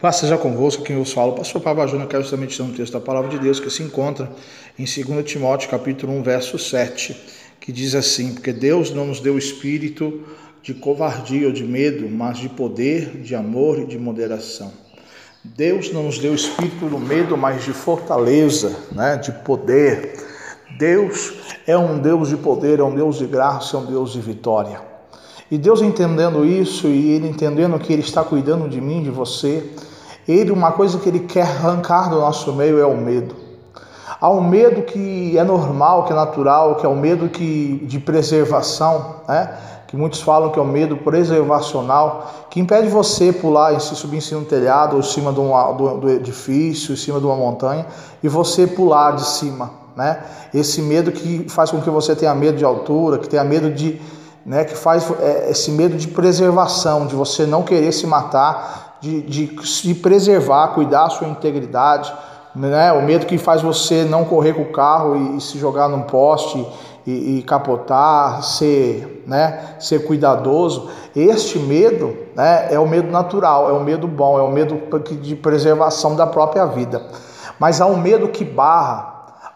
Paz seja convosco, quem vos fala, o pastor Pablo Júnior, quero justamente ler um texto da palavra de Deus que se encontra em 2 Timóteo capítulo 1, verso 7, que diz assim, porque Deus não nos deu espírito de covardia ou de medo, mas de poder, de amor e de moderação. Deus não nos deu espírito do medo, mas de fortaleza, né, de poder. Deus é um Deus de poder, é um Deus de graça, é um Deus de vitória. E Deus entendendo isso e Ele entendendo que Ele está cuidando de mim, de você, Ele, uma coisa que Ele quer arrancar do nosso meio é o medo. Há um medo que é normal, que é natural, que é o um medo que, de preservação, né? que muitos falam que é o um medo preservacional, que impede você pular e se subir em cima do telhado ou em cima de um, do, do edifício, em cima de uma montanha, e você pular de cima. Né? Esse medo que faz com que você tenha medo de altura, que tenha medo de né, que faz é, esse medo de preservação, de você não querer se matar, de, de se preservar, cuidar da sua integridade, né, o medo que faz você não correr com o carro e, e se jogar num poste e, e, capotar, ser, né, ser cuidadoso. Este medo né, é o medo natural, é o medo bom, é o medo de preservação da própria vida. Mas há um medo que barra,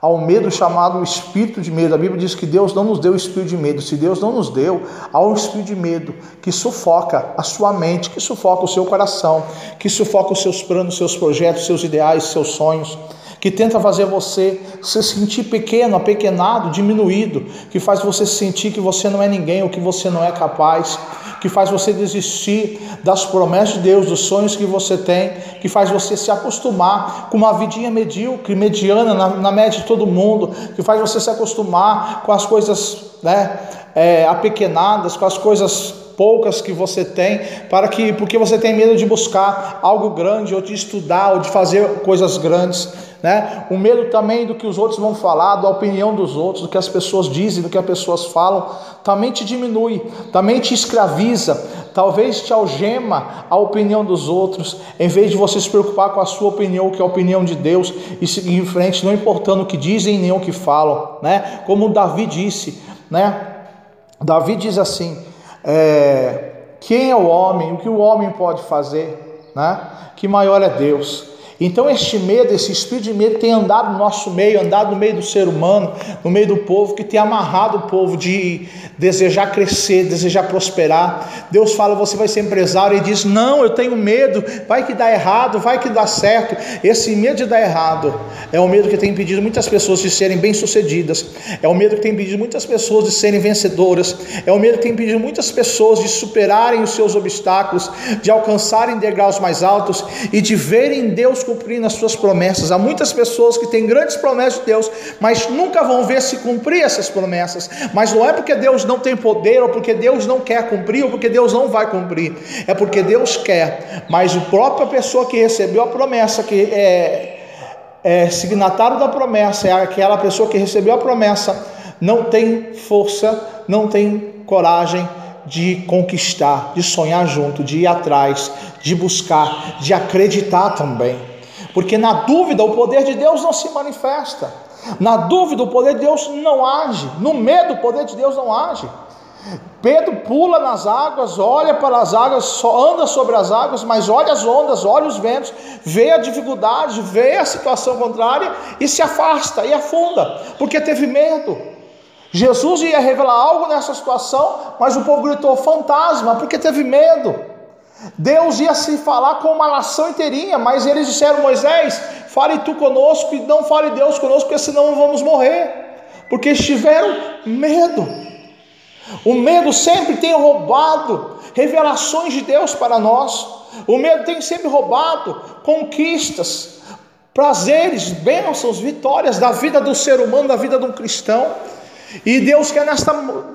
ao medo chamado espírito de medo. A Bíblia diz que Deus não nos deu espírito de medo. Se Deus não nos deu, há um espírito de medo que sufoca a sua mente, que sufoca o seu coração, que sufoca os seus planos, seus projetos, seus ideais, seus sonhos que tenta fazer você se sentir pequeno, apequenado, diminuído, que faz você sentir que você não é ninguém ou que você não é capaz, que faz você desistir das promessas de Deus, dos sonhos que você tem, que faz você se acostumar com uma vidinha medíocre, mediana, na, na média de todo mundo, que faz você se acostumar com as coisas né, é, apequenadas, com as coisas poucas que você tem, para que porque você tem medo de buscar algo grande ou de estudar ou de fazer coisas grandes, né? O medo também do que os outros vão falar, da opinião dos outros, do que as pessoas dizem, do que as pessoas falam, também te diminui, também te escraviza, talvez te algema a opinião dos outros, em vez de você se preocupar com a sua opinião, que é a opinião de Deus, e seguir em frente, não importando o que dizem nem o que falam, né? Como Davi disse, né? Davi diz assim: é, quem é o homem, o que o homem pode fazer, né? que maior é Deus. Então, este medo, esse espírito de medo tem andado no nosso meio, andado no meio do ser humano, no meio do povo, que tem amarrado o povo de desejar crescer, desejar prosperar. Deus fala: você vai ser empresário, e diz: não, eu tenho medo, vai que dá errado, vai que dá certo. Esse medo de dar errado é o medo que tem impedido muitas pessoas de serem bem-sucedidas, é o medo que tem impedido muitas pessoas de serem vencedoras, é o medo que tem impedido muitas pessoas de superarem os seus obstáculos, de alcançarem degraus mais altos e de verem Deus cumprindo as suas promessas. Há muitas pessoas que têm grandes promessas de Deus, mas nunca vão ver se cumprir essas promessas. Mas não é porque Deus não tem poder, ou porque Deus não quer cumprir, ou porque Deus não vai cumprir. É porque Deus quer. Mas a própria pessoa que recebeu a promessa, que é, é signatário da promessa, é aquela pessoa que recebeu a promessa, não tem força, não tem coragem de conquistar, de sonhar junto, de ir atrás, de buscar, de acreditar também. Porque na dúvida o poder de Deus não se manifesta. Na dúvida o poder de Deus não age. No medo o poder de Deus não age. Pedro pula nas águas, olha para as águas, só anda sobre as águas, mas olha as ondas, olha os ventos, vê a dificuldade, vê a situação contrária e se afasta e afunda, porque teve medo. Jesus ia revelar algo nessa situação, mas o povo gritou fantasma, porque teve medo. Deus ia se falar com uma nação inteirinha, mas eles disseram: Moisés, fale tu conosco e não fale Deus conosco, porque senão vamos morrer, porque estiveram medo. O medo sempre tem roubado revelações de Deus para nós. O medo tem sempre roubado conquistas, prazeres, bênçãos, vitórias da vida do ser humano, da vida de um cristão. E Deus quer nesta,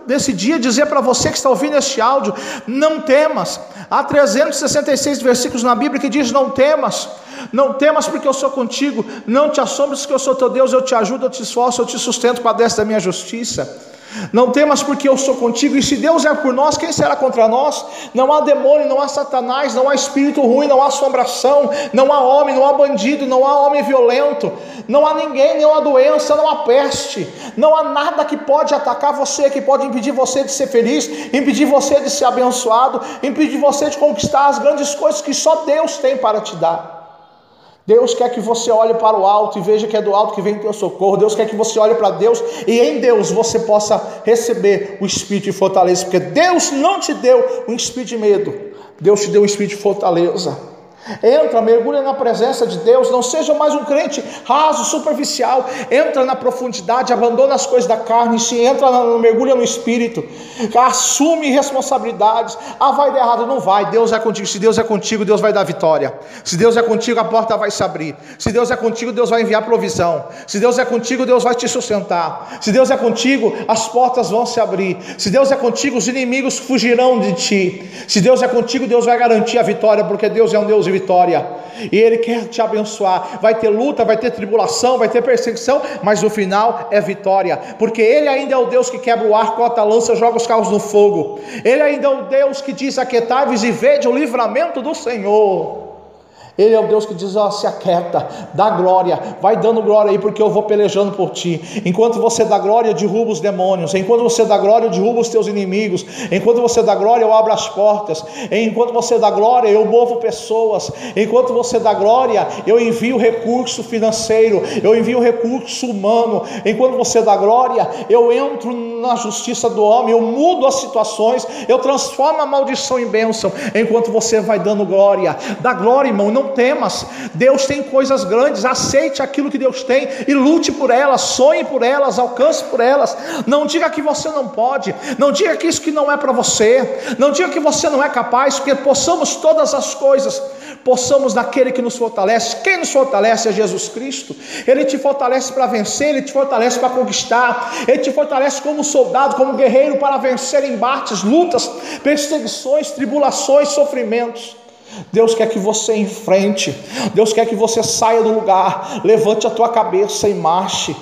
nesse dia dizer para você que está ouvindo este áudio: não temas. Há 366 versículos na Bíblia que diz: não temas, não temas porque eu sou contigo, não te assombres que eu sou teu Deus, eu te ajudo, eu te esforço, eu te sustento com a destra da minha justiça. Não temas porque eu sou contigo, e se Deus é por nós, quem será contra nós? Não há demônio, não há satanás, não há espírito ruim, não há assombração, não há homem, não há bandido, não há homem violento, não há ninguém, não há doença, não há peste, não há nada que pode atacar você, que pode impedir você de ser feliz, impedir você de ser abençoado, impedir você de conquistar as grandes coisas que só Deus tem para te dar. Deus quer que você olhe para o alto e veja que é do alto que vem teu socorro. Deus quer que você olhe para Deus e em Deus você possa receber o espírito de fortaleza, porque Deus não te deu um espírito de medo, Deus te deu um espírito de fortaleza. Entra, mergulha na presença de Deus, não seja mais um crente raso, superficial. Entra na profundidade, abandona as coisas da carne, se entra, no, mergulha no espírito, assume responsabilidades. Ah, vai dar errado, não vai. Deus é contigo. Se Deus é contigo, Deus vai dar vitória. Se Deus é contigo, a porta vai se abrir. Se Deus é contigo, Deus vai enviar provisão. Se Deus é contigo, Deus vai te sustentar. Se Deus é contigo, as portas vão se abrir. Se Deus é contigo, os inimigos fugirão de ti. Se Deus é contigo, Deus vai garantir a vitória, porque Deus é um Deus de vitória, e Ele quer te abençoar. Vai ter luta, vai ter tribulação, vai ter perseguição, mas no final é vitória, porque Ele ainda é o Deus que quebra o arco, corta a lança, joga os carros no fogo. Ele ainda é o Deus que diz: Aquietai-vos e vede o livramento do Senhor. Ele é o Deus que diz: ó, se aquieta, dá glória, vai dando glória aí, porque eu vou pelejando por ti. Enquanto você dá glória, derruba os demônios. Enquanto você dá glória, derruba os teus inimigos. Enquanto você dá glória, eu abro as portas. Enquanto você dá glória, eu movo pessoas. Enquanto você dá glória, eu envio recurso financeiro, eu envio recurso humano. Enquanto você dá glória, eu entro na justiça do homem, eu mudo as situações, eu transformo a maldição em bênção. Enquanto você vai dando glória, dá glória, irmão, não temas. Deus tem coisas grandes, aceite aquilo que Deus tem e lute por elas, sonhe por elas, alcance por elas. Não diga que você não pode, não diga que isso que não é para você, não diga que você não é capaz, porque possamos todas as coisas, possamos naquele que nos fortalece. Quem nos fortalece é Jesus Cristo. Ele te fortalece para vencer, ele te fortalece para conquistar, ele te fortalece como soldado, como guerreiro para vencer embates, lutas, perseguições, tribulações, sofrimentos. Deus quer que você enfrente, Deus quer que você saia do lugar, levante a tua cabeça e marche.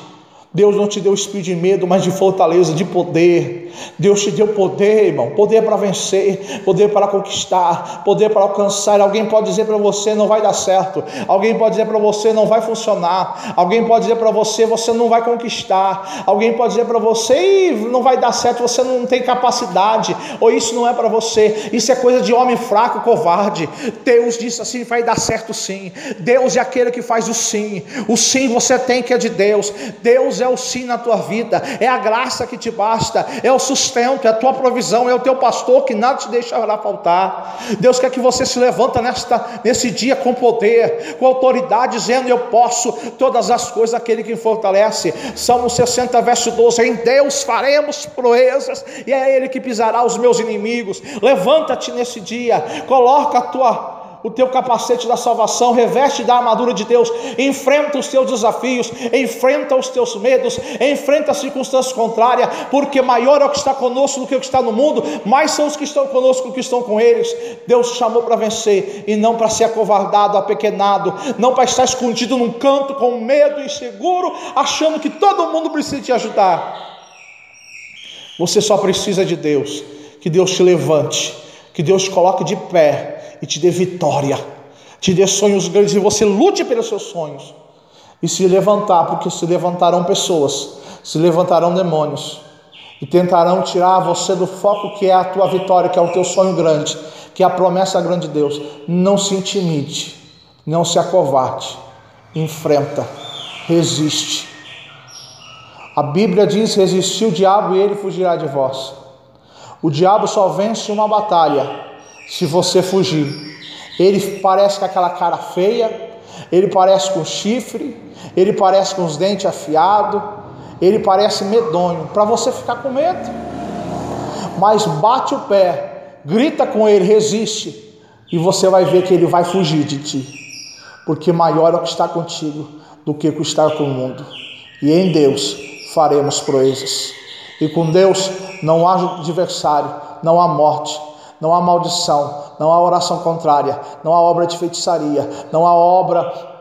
Deus não te deu espírito de medo, mas de fortaleza, de poder. Deus te deu poder, irmão, poder para vencer, poder para conquistar, poder para alcançar. Alguém pode dizer para você não vai dar certo. Alguém pode dizer para você não vai funcionar. Alguém pode dizer para você você não vai conquistar. Alguém pode dizer para você não vai dar certo, você não tem capacidade, ou isso não é para você. Isso é coisa de homem fraco, covarde. Deus disse assim, vai dar certo sim. Deus é aquele que faz o sim. O sim você tem que é de Deus. Deus é o sim na tua vida. É a graça que te basta. É o sustento, é a tua provisão, é o teu pastor que nada te deixará faltar. Deus quer que você se levanta nesta, nesse dia com poder, com autoridade, dizendo: Eu posso todas as coisas, aquele que me fortalece. Salmo 60, verso 12: Em Deus faremos proezas, e é Ele que pisará os meus inimigos. Levanta-te nesse dia, coloca a tua o teu capacete da salvação, reveste da armadura de Deus, enfrenta os teus desafios, enfrenta os teus medos, enfrenta as circunstâncias contrárias, porque maior é o que está conosco do que o que está no mundo, mais são os que estão conosco do que estão com eles. Deus chamou para vencer e não para ser acovardado, apequenado, não para estar escondido num canto com medo inseguro, achando que todo mundo precisa te ajudar. Você só precisa de Deus, que Deus te levante, que Deus te coloque de pé e te dê vitória, te dê sonhos grandes e você lute pelos seus sonhos. E se levantar, porque se levantarão pessoas, se levantarão demônios e tentarão tirar você do foco que é a tua vitória, que é o teu sonho grande, que é a promessa grande de Deus. Não se intimide, não se acovarde, enfrenta, resiste. A Bíblia diz: resistir o diabo e ele fugirá de vós. O diabo só vence uma batalha se você fugir. Ele parece com aquela cara feia, ele parece com chifre, ele parece com os dentes afiados, ele parece medonho, para você ficar com medo. Mas bate o pé, grita com ele, resiste, e você vai ver que ele vai fugir de ti, porque maior é o que está contigo do que o que está com o mundo. E em Deus faremos proezas. E com Deus não há adversário, não há morte, não há maldição, não há oração contrária, não há obra de feitiçaria, não há obra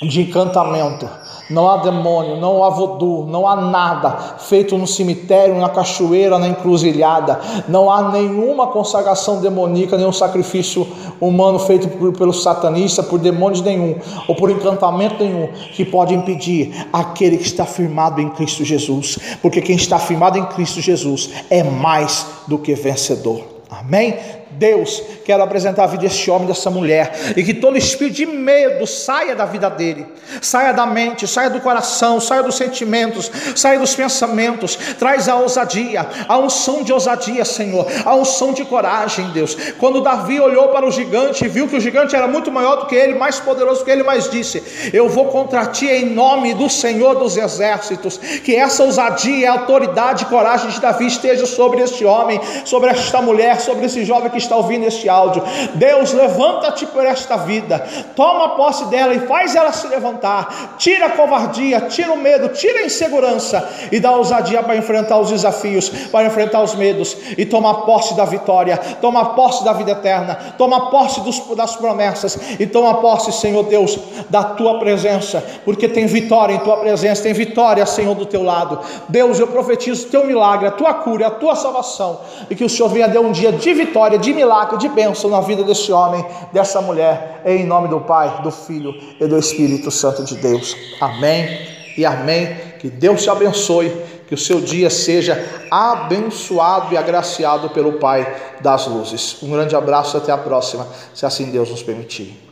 de encantamento. Não há demônio, não há voodoo, não há nada feito no cemitério, na cachoeira, na encruzilhada. Não há nenhuma consagração demoníaca, nenhum sacrifício humano feito por, pelo satanista, por demônios nenhum, ou por encantamento nenhum, que pode impedir aquele que está firmado em Cristo Jesus. Porque quem está firmado em Cristo Jesus é mais do que vencedor. Amém? Deus, quero apresentar a vida deste homem, dessa mulher, e que todo espírito de medo saia da vida dele, saia da mente, saia do coração, saia dos sentimentos, saia dos pensamentos, traz a ousadia, a unção de ousadia, Senhor, a unção de coragem, Deus. Quando Davi olhou para o gigante e viu que o gigante era muito maior do que ele, mais poderoso que ele, mas disse: Eu vou contra ti em nome do Senhor dos exércitos, que essa ousadia, autoridade e coragem de Davi esteja sobre este homem, sobre esta mulher, sobre esse jovem que está ouvindo este áudio. Deus, levanta-te por esta vida, toma posse dela e faz ela se levantar. Tira a covardia, tira o medo, tira a insegurança e dá ousadia para enfrentar os desafios, para enfrentar os medos e tomar posse da vitória, tomar posse da vida eterna, tomar posse dos, das promessas e tomar posse, Senhor Deus, da tua presença, porque tem vitória em tua presença, tem vitória, Senhor, do teu lado. Deus, eu profetizo teu milagre, a tua cura, a tua salvação e que o Senhor venha dar um dia de vitória, de milagre, de bênção na vida desse homem, dessa mulher, em nome do Pai, do Filho e do Espírito Santo de Deus. Amém e amém. Que Deus te abençoe, que o seu dia seja abençoado e agraciado pelo Pai das luzes. Um grande abraço até a próxima, se assim Deus nos permitir.